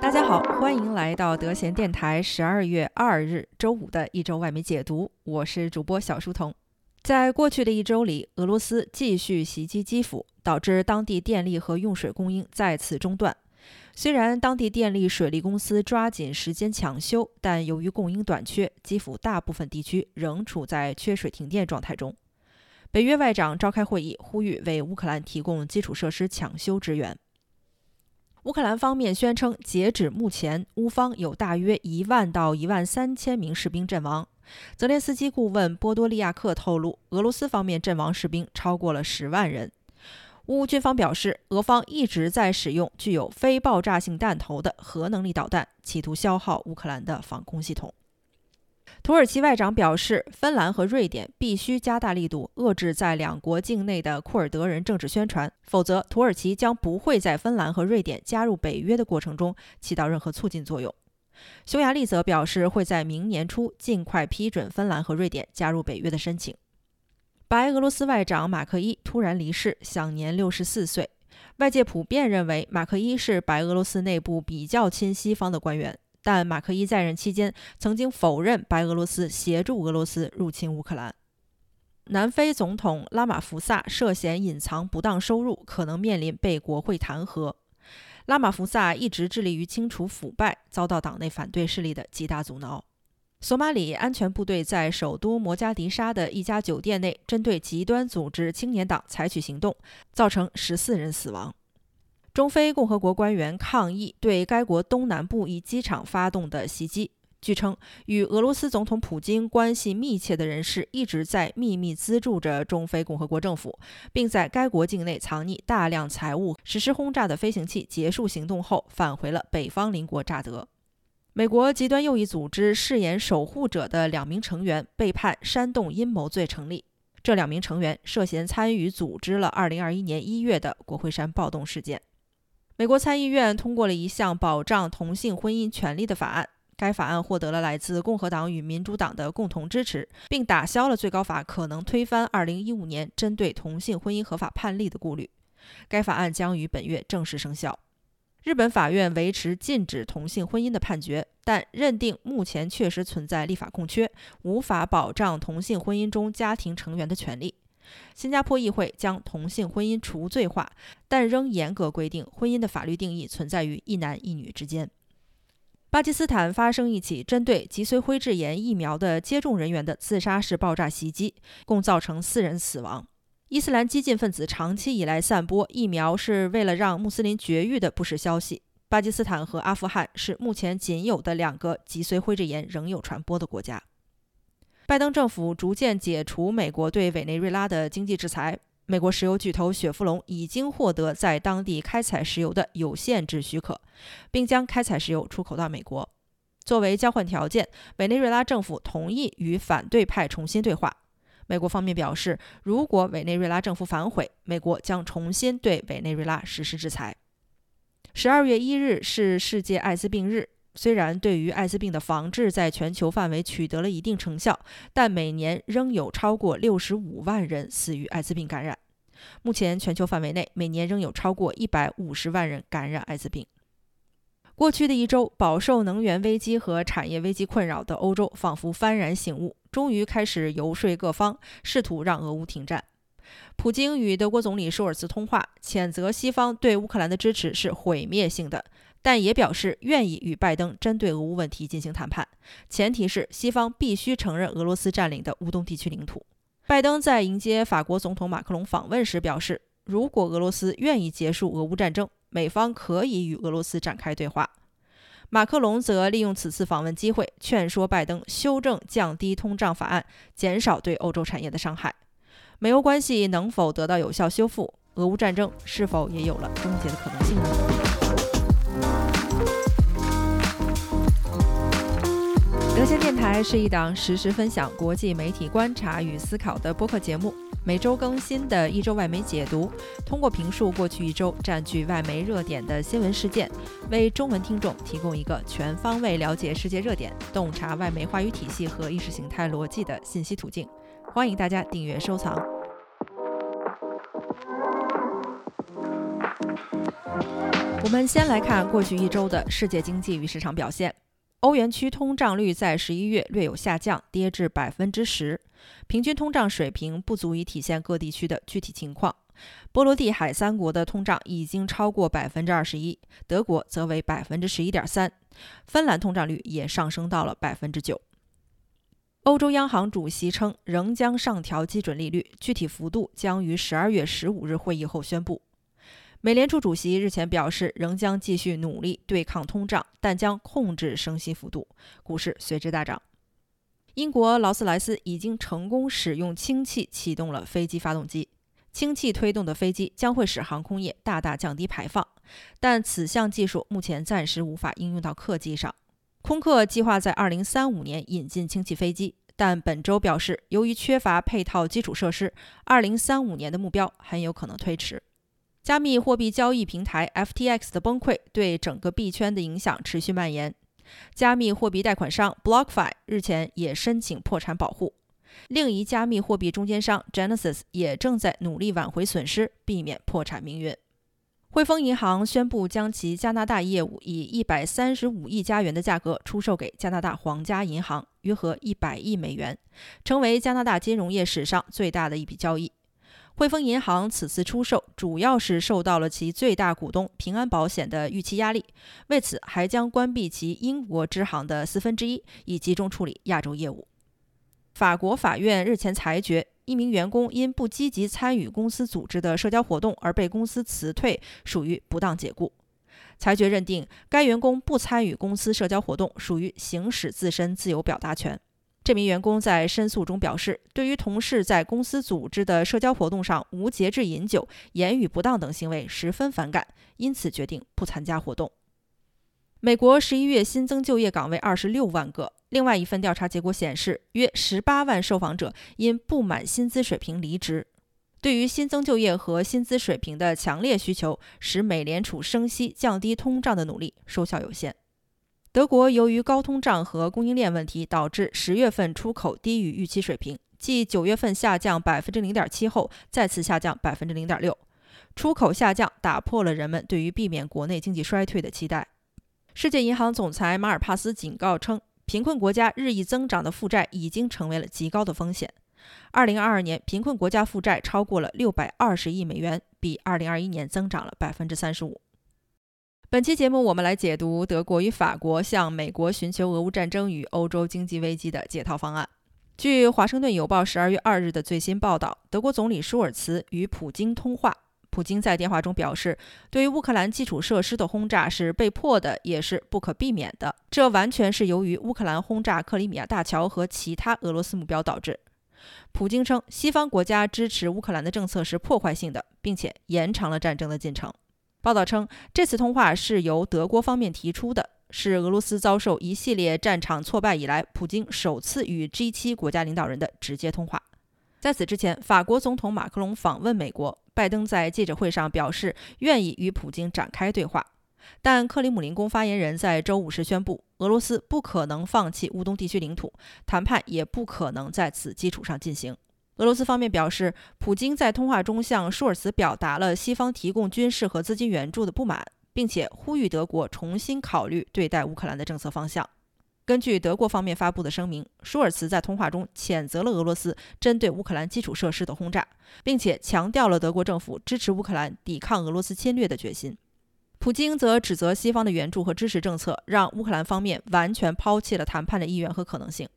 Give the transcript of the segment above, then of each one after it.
大家好，欢迎来到德贤电台十二月二日周五的一周外媒解读，我是主播小书童。在过去的一周里，俄罗斯继续袭击基辅，导致当地电力和用水供应再次中断。虽然当地电力水利公司抓紧时间抢修，但由于供应短缺，基辅大部分地区仍处在缺水停电状态中。北约外长召开会议，呼吁为乌克兰提供基础设施抢修支援。乌克兰方面宣称，截止目前，乌方有大约一万到一万三千名士兵阵亡。泽连斯基顾问波多利亚克透露，俄罗斯方面阵亡士兵超过了十万人。乌军方表示，俄方一直在使用具有非爆炸性弹头的核能力导弹，企图消耗乌克兰的防空系统。土耳其外长表示，芬兰和瑞典必须加大力度遏制在两国境内的库尔德人政治宣传，否则土耳其将不会在芬兰和瑞典加入北约的过程中起到任何促进作用。匈牙利则表示会在明年初尽快批准芬兰和瑞典加入北约的申请。白俄罗斯外长马克伊突然离世，享年六十四岁。外界普遍认为马克伊是白俄罗斯内部比较亲西方的官员。但马克伊在任期间曾经否认白俄罗斯协助俄罗斯入侵乌克兰。南非总统拉马福萨涉嫌隐藏不当收入，可能面临被国会弹劾。拉马福萨一直致力于清除腐败，遭到党内反对势力的极大阻挠。索马里安全部队在首都摩加迪沙的一家酒店内针对极端组织青年党采取行动，造成十四人死亡。中非共和国官员抗议对该国东南部一机场发动的袭击。据称，与俄罗斯总统普京关系密切的人士一直在秘密资助着中非共和国政府，并在该国境内藏匿大量财物。实施轰炸的飞行器结束行动后，返回了北方邻国乍得。美国极端右翼组织誓言守护者的两名成员被判煽动阴谋罪成立。这两名成员涉嫌参与组织了2021年1月的国会山暴动事件。美国参议院通过了一项保障同性婚姻权利的法案，该法案获得了来自共和党与民主党的共同支持，并打消了最高法可能推翻2015年针对同性婚姻合法判例的顾虑。该法案将于本月正式生效。日本法院维持禁止同性婚姻的判决，但认定目前确实存在立法空缺，无法保障同性婚姻中家庭成员的权利。新加坡议会将同性婚姻除罪化，但仍严格规定婚姻的法律定义存在于一男一女之间。巴基斯坦发生一起针对脊髓灰质炎疫苗的接种人员的自杀式爆炸袭击，共造成四人死亡。伊斯兰激进分子长期以来散播疫苗是为了让穆斯林绝育的不实消息。巴基斯坦和阿富汗是目前仅有的两个脊髓灰质炎仍有传播的国家。拜登政府逐渐解除美国对委内瑞拉的经济制裁。美国石油巨头雪佛龙已经获得在当地开采石油的有限制许可，并将开采石油出口到美国。作为交换条件，委内瑞拉政府同意与反对派重新对话。美国方面表示，如果委内瑞拉政府反悔，美国将重新对委内瑞拉实施制裁。十二月一日是世界艾滋病日。虽然对于艾滋病的防治在全球范围取得了一定成效，但每年仍有超过六十五万人死于艾滋病感染。目前，全球范围内每年仍有超过一百五十万人感染艾滋病。过去的一周，饱受能源危机和产业危机困扰的欧洲仿佛幡然醒悟，终于开始游说各方，试图让俄乌停战。普京与德国总理舒尔茨通话，谴责西方对乌克兰的支持是毁灭性的。但也表示愿意与拜登针对俄乌问题进行谈判，前提是西方必须承认俄罗斯占领的乌东地区领土。拜登在迎接法国总统马克龙访问时表示，如果俄罗斯愿意结束俄乌战争，美方可以与俄罗斯展开对话。马克龙则利用此次访问机会劝说拜登修正降低通胀法案，减少对欧洲产业的伤害。美欧关系能否得到有效修复？俄乌战争是否也有了终结的可能性呢？德先电台是一档实时分享国际媒体观察与思考的播客节目，每周更新的一周外媒解读，通过评述过去一周占据外媒热点的新闻事件，为中文听众提供一个全方位了解世界热点、洞察外媒话语体系和意识形态逻辑的信息途径。欢迎大家订阅收藏。我们先来看过去一周的世界经济与市场表现。欧元区通胀率在十一月略有下降，跌至百分之十，平均通胀水平不足以体现各地区的具体情况。波罗的海三国的通胀已经超过百分之二十一，德国则为百分之十一点三，芬兰通胀率也上升到了百分之九。欧洲央行主席称，仍将上调基准利率，具体幅度将于十二月十五日会议后宣布。美联储主席日前表示，仍将继续努力对抗通胀，但将控制升息幅度。股市随之大涨。英国劳斯莱斯已经成功使用氢气启动了飞机发动机。氢气推动的飞机将会使航空业大大降低排放，但此项技术目前暂时无法应用到客机上。空客计划在2035年引进氢气飞机，但本周表示，由于缺乏配套基础设施，2035年的目标很有可能推迟。加密货币交易平台 FTX 的崩溃对整个币圈的影响持续蔓延。加密货币贷款商 BlockFi 日前也申请破产保护。另一加密货币中间商 Genesis 也正在努力挽回损失，避免破产命运。汇丰银行宣布将其加拿大业务以一百三十五亿加元的价格出售给加拿大皇家银行，约合一百亿美元，成为加拿大金融业史上最大的一笔交易。汇丰银行此次出售主要是受到了其最大股东平安保险的预期压力，为此还将关闭其英国支行的四分之一，以集中处理亚洲业务。法国法院日前裁决，一名员工因不积极参与公司组织的社交活动而被公司辞退，属于不当解雇。裁决认定，该员工不参与公司社交活动属于行使自身自由表达权。这名员工在申诉中表示，对于同事在公司组织的社交活动上无节制饮酒、言语不当等行为十分反感，因此决定不参加活动。美国十一月新增就业岗位二十六万个。另外一份调查结果显示，约十八万受访者因不满薪资水平离职。对于新增就业和薪资水平的强烈需求，使美联储升息降低通胀的努力收效有限。德国由于高通胀和供应链问题，导致十月份出口低于预期水平，继九月份下降百分之零点七后，再次下降百分之零点六。出口下降打破了人们对于避免国内经济衰退的期待。世界银行总裁马尔帕斯警告称，贫困国家日益增长的负债已经成为了极高的风险。二零二二年，贫困国家负债超过了六百二十亿美元，比二零二一年增长了百分之三十五。本期节目，我们来解读德国与法国向美国寻求俄乌战争与欧洲经济危机的解套方案。据《华盛顿邮报》十二月二日的最新报道，德国总理舒尔茨与普京通话。普京在电话中表示，对于乌克兰基础设施的轰炸是被迫的，也是不可避免的。这完全是由于乌克兰轰炸克里米亚大桥和其他俄罗斯目标导致。普京称，西方国家支持乌克兰的政策是破坏性的，并且延长了战争的进程。报道称，这次通话是由德国方面提出的，是俄罗斯遭受一系列战场挫败以来，普京首次与 G7 国家领导人的直接通话。在此之前，法国总统马克龙访问美国，拜登在记者会上表示愿意与普京展开对话，但克里姆林宫发言人在周五时宣布，俄罗斯不可能放弃乌东地区领土，谈判也不可能在此基础上进行。俄罗斯方面表示，普京在通话中向舒尔茨表达了西方提供军事和资金援助的不满，并且呼吁德国重新考虑对待乌克兰的政策方向。根据德国方面发布的声明，舒尔茨在通话中谴责了俄罗斯针对乌克兰基础设施的轰炸，并且强调了德国政府支持乌克兰抵抗俄罗斯侵略的决心。普京则指责西方的援助和支持政策让乌克兰方面完全抛弃了谈判的意愿和可能性。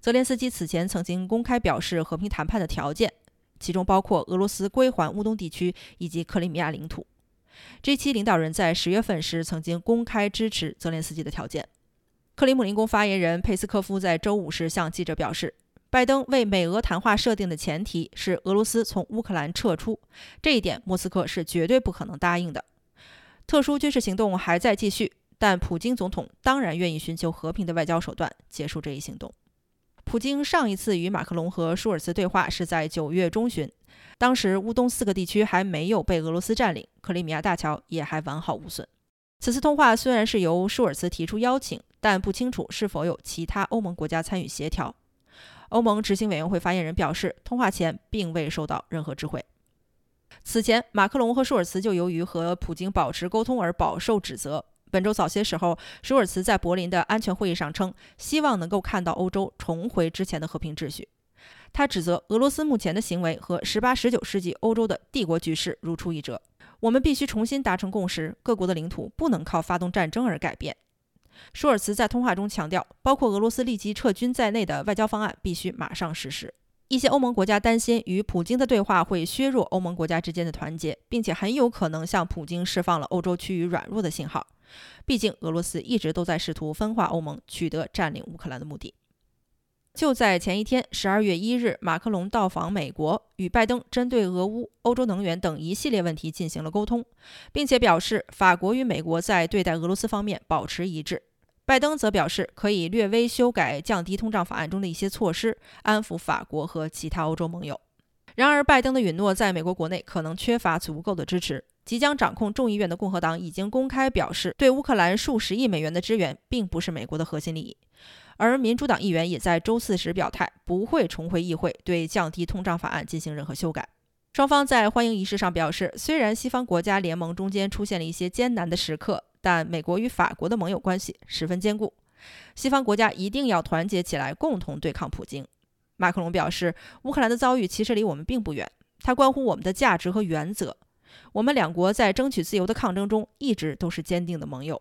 泽连斯基此前曾经公开表示和平谈判的条件，其中包括俄罗斯归还乌东地区以及克里米亚领土。G7 领导人在十月份时曾经公开支持泽连斯基的条件。克里姆林宫发言人佩斯科夫在周五时向记者表示，拜登为美俄谈话设定的前提是俄罗斯从乌克兰撤出，这一点莫斯科是绝对不可能答应的。特殊军事行动还在继续，但普京总统当然愿意寻求和平的外交手段结束这一行动。普京上一次与马克龙和舒尔茨对话是在九月中旬，当时乌东四个地区还没有被俄罗斯占领，克里米亚大桥也还完好无损。此次通话虽然是由舒尔茨提出邀请，但不清楚是否有其他欧盟国家参与协调。欧盟执行委员会发言人表示，通话前并未收到任何知会。此前，马克龙和舒尔茨就由于和普京保持沟通而饱受指责。本周早些时候，舒尔茨在柏林的安全会议上称，希望能够看到欧洲重回之前的和平秩序。他指责俄罗斯目前的行为和十八、十九世纪欧洲的帝国局势如出一辙。我们必须重新达成共识，各国的领土不能靠发动战争而改变。舒尔茨在通话中强调，包括俄罗斯立即撤军在内的外交方案必须马上实施。一些欧盟国家担心与普京的对话会削弱欧盟国家之间的团结，并且很有可能向普京释放了欧洲趋于软弱的信号。毕竟，俄罗斯一直都在试图分化欧盟，取得占领乌克兰的目的。就在前一天，十二月一日，马克龙到访美国，与拜登针对俄乌、欧洲能源等一系列问题进行了沟通，并且表示法国与美国在对待俄罗斯方面保持一致。拜登则表示可以略微修改降低通胀法案中的一些措施，安抚法国和其他欧洲盟友。然而，拜登的允诺在美国国内可能缺乏足够的支持。即将掌控众议院的共和党已经公开表示，对乌克兰数十亿美元的支援并不是美国的核心利益。而民主党议员也在周四时表态，不会重回议会对降低通胀法案进行任何修改。双方在欢迎仪式上表示，虽然西方国家联盟中间出现了一些艰难的时刻，但美国与法国的盟友关系十分坚固。西方国家一定要团结起来，共同对抗普京。马克龙表示，乌克兰的遭遇其实离我们并不远，它关乎我们的价值和原则。我们两国在争取自由的抗争中一直都是坚定的盟友。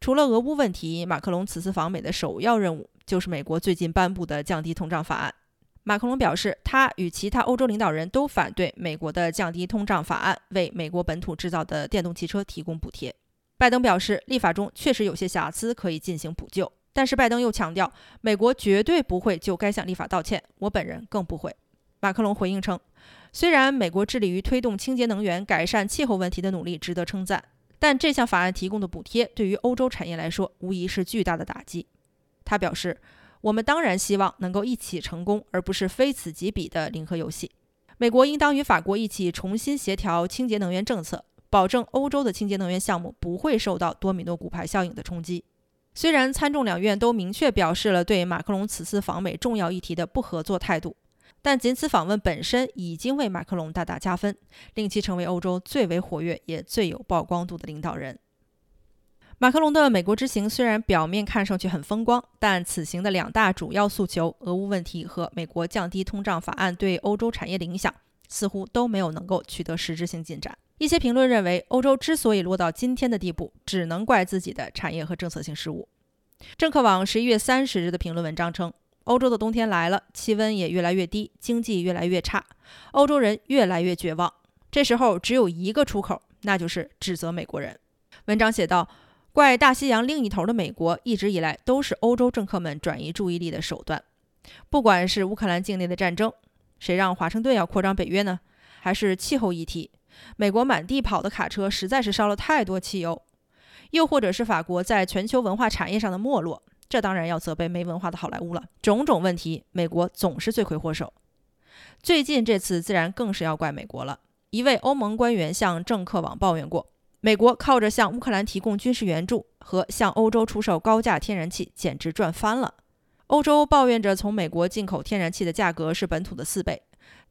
除了俄乌问题，马克龙此次访美的首要任务就是美国最近颁布的降低通胀法案。马克龙表示，他与其他欧洲领导人都反对美国的降低通胀法案为美国本土制造的电动汽车提供补贴。拜登表示，立法中确实有些瑕疵，可以进行补救。但是拜登又强调，美国绝对不会就该项立法道歉，我本人更不会。马克龙回应称，虽然美国致力于推动清洁能源、改善气候问题的努力值得称赞。但这项法案提供的补贴对于欧洲产业来说，无疑是巨大的打击。他表示：“我们当然希望能够一起成功，而不是非此即彼的零和游戏。美国应当与法国一起重新协调清洁能源政策，保证欧洲的清洁能源项目不会受到多米诺骨牌效应的冲击。”虽然参众两院都明确表示了对马克龙此次访美重要议题的不合作态度。但仅此访问本身已经为马克龙大大加分，令其成为欧洲最为活跃也最有曝光度的领导人。马克龙的美国之行虽然表面看上去很风光，但此行的两大主要诉求——俄乌问题和美国降低通胀法案对欧洲产业的影响，似乎都没有能够取得实质性进展。一些评论认为，欧洲之所以落到今天的地步，只能怪自己的产业和政策性失误。政客网十一月三十日的评论文章称。欧洲的冬天来了，气温也越来越低，经济越来越差，欧洲人越来越绝望。这时候只有一个出口，那就是指责美国人。文章写道：“怪大西洋另一头的美国，一直以来都是欧洲政客们转移注意力的手段。不管是乌克兰境内的战争，谁让华盛顿要扩张北约呢？还是气候议题，美国满地跑的卡车实在是烧了太多汽油。又或者是法国在全球文化产业上的没落。”这当然要责备没文化的好莱坞了。种种问题，美国总是罪魁祸首。最近这次自然更是要怪美国了。一位欧盟官员向政客网抱怨过，美国靠着向乌克兰提供军事援助和向欧洲出售高价天然气，简直赚翻了。欧洲抱怨着从美国进口天然气的价格是本土的四倍，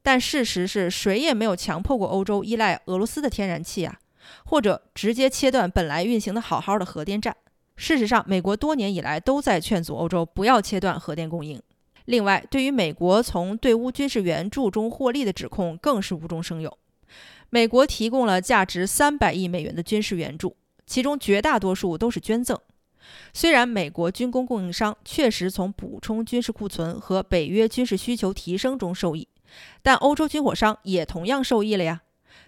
但事实是谁也没有强迫过欧洲依赖俄罗斯的天然气啊，或者直接切断本来运行的好好的核电站。事实上，美国多年以来都在劝阻欧洲不要切断核电供应。另外，对于美国从对乌军事援助中获利的指控，更是无中生有。美国提供了价值三百亿美元的军事援助，其中绝大多数都是捐赠。虽然美国军工供应商确实从补充军事库存和北约军事需求提升中受益，但欧洲军火商也同样受益了呀。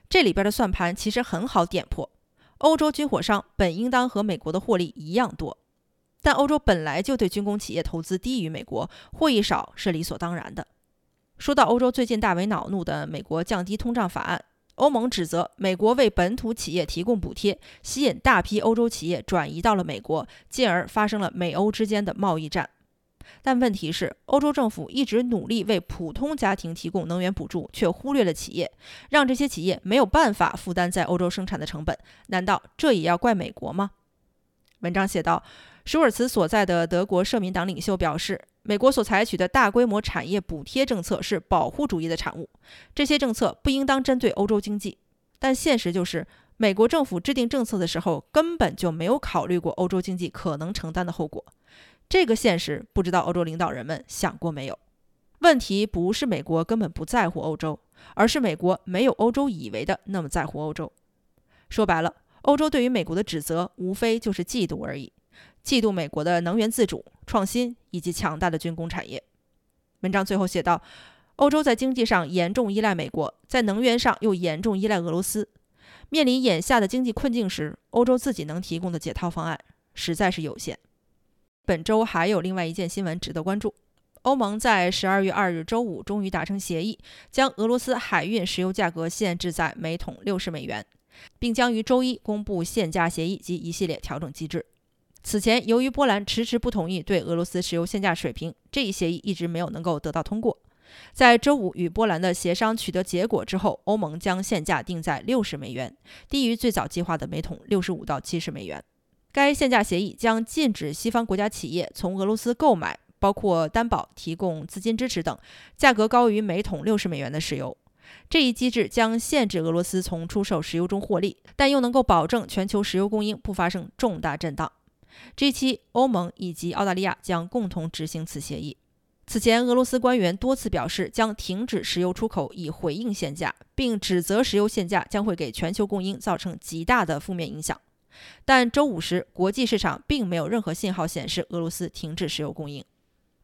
这里边的算盘其实很好点破。欧洲军火商本应当和美国的获利一样多，但欧洲本来就对军工企业投资低于美国，获益少是理所当然的。说到欧洲最近大为恼怒的美国降低通胀法案，欧盟指责美国为本土企业提供补贴，吸引大批欧洲企业转移到了美国，进而发生了美欧之间的贸易战。但问题是，欧洲政府一直努力为普通家庭提供能源补助，却忽略了企业，让这些企业没有办法负担在欧洲生产的成本。难道这也要怪美国吗？文章写道：舒尔茨所在的德国社民党领袖表示，美国所采取的大规模产业补贴政策是保护主义的产物，这些政策不应当针对欧洲经济。但现实就是，美国政府制定政策的时候根本就没有考虑过欧洲经济可能承担的后果。这个现实不知道欧洲领导人们想过没有？问题不是美国根本不在乎欧洲，而是美国没有欧洲以为的那么在乎欧洲。说白了，欧洲对于美国的指责无非就是嫉妒而已，嫉妒美国的能源自主、创新以及强大的军工产业。文章最后写道。欧洲在经济上严重依赖美国，在能源上又严重依赖俄罗斯。面临眼下的经济困境时，欧洲自己能提供的解套方案实在是有限。本周还有另外一件新闻值得关注：欧盟在十二月二日周五终于达成协议，将俄罗斯海运石油价格限制在每桶六十美元，并将于周一公布限价协议及一系列调整机制。此前，由于波兰迟迟不同意对俄罗斯石油限价水平，这一协议一直没有能够得到通过。在周五与波兰的协商取得结果之后，欧盟将限价定在六十美元，低于最早计划的每桶六十五到七十美元。该限价协议将禁止西方国家企业从俄罗斯购买，包括担保、提供资金支持等，价格高于每桶六十美元的石油。这一机制将限制俄罗斯从出售石油中获利，但又能够保证全球石油供应不发生重大震荡。这期，欧盟以及澳大利亚将共同执行此协议。此前，俄罗斯官员多次表示将停止石油出口以回应限价，并指责石油限价将会给全球供应造成极大的负面影响。但周五时，国际市场并没有任何信号显示俄罗斯停止石油供应。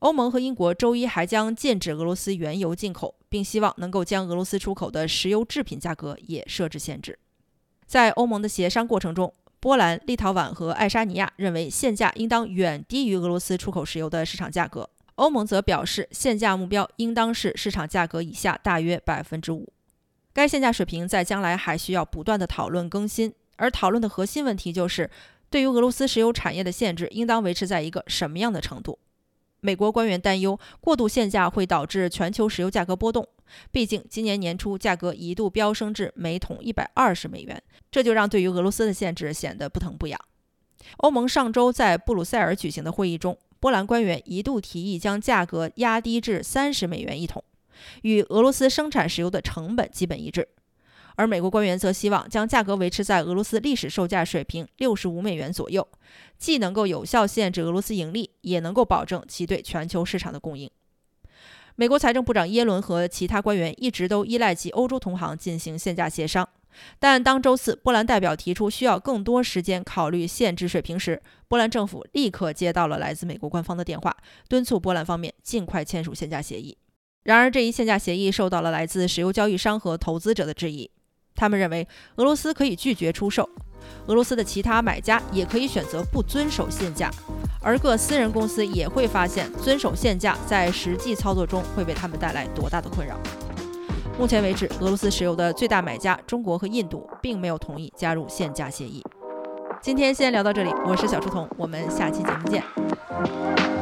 欧盟和英国周一还将禁止俄罗斯原油进口，并希望能够将俄罗斯出口的石油制品价格也设置限制。在欧盟的协商过程中，波兰、立陶宛和爱沙尼亚认为限价应当远低于俄罗斯出口石油的市场价格。欧盟则表示，限价目标应当是市场价格以下大约百分之五。该限价水平在将来还需要不断的讨论更新，而讨论的核心问题就是，对于俄罗斯石油产业的限制应当维持在一个什么样的程度？美国官员担忧，过度限价会导致全球石油价格波动。毕竟，今年年初价格一度飙升至每桶一百二十美元，这就让对于俄罗斯的限制显得不疼不痒。欧盟上周在布鲁塞尔举行的会议中。波兰官员一度提议将价格压低至三十美元一桶，与俄罗斯生产石油的成本基本一致。而美国官员则希望将价格维持在俄罗斯历史售价水平六十五美元左右，既能够有效限制俄罗斯盈利，也能够保证其对全球市场的供应。美国财政部长耶伦和其他官员一直都依赖其欧洲同行进行限价协商。但当周四波兰代表提出需要更多时间考虑限制水平时，波兰政府立刻接到了来自美国官方的电话，敦促波兰方面尽快签署限价协议。然而，这一限价协议受到了来自石油交易商和投资者的质疑。他们认为，俄罗斯可以拒绝出售，俄罗斯的其他买家也可以选择不遵守限价，而各私人公司也会发现遵守限价在实际操作中会为他们带来多大的困扰。目前为止，俄罗斯石油的最大买家中国和印度并没有同意加入限价协议。今天先聊到这里，我是小书童，我们下期节目见。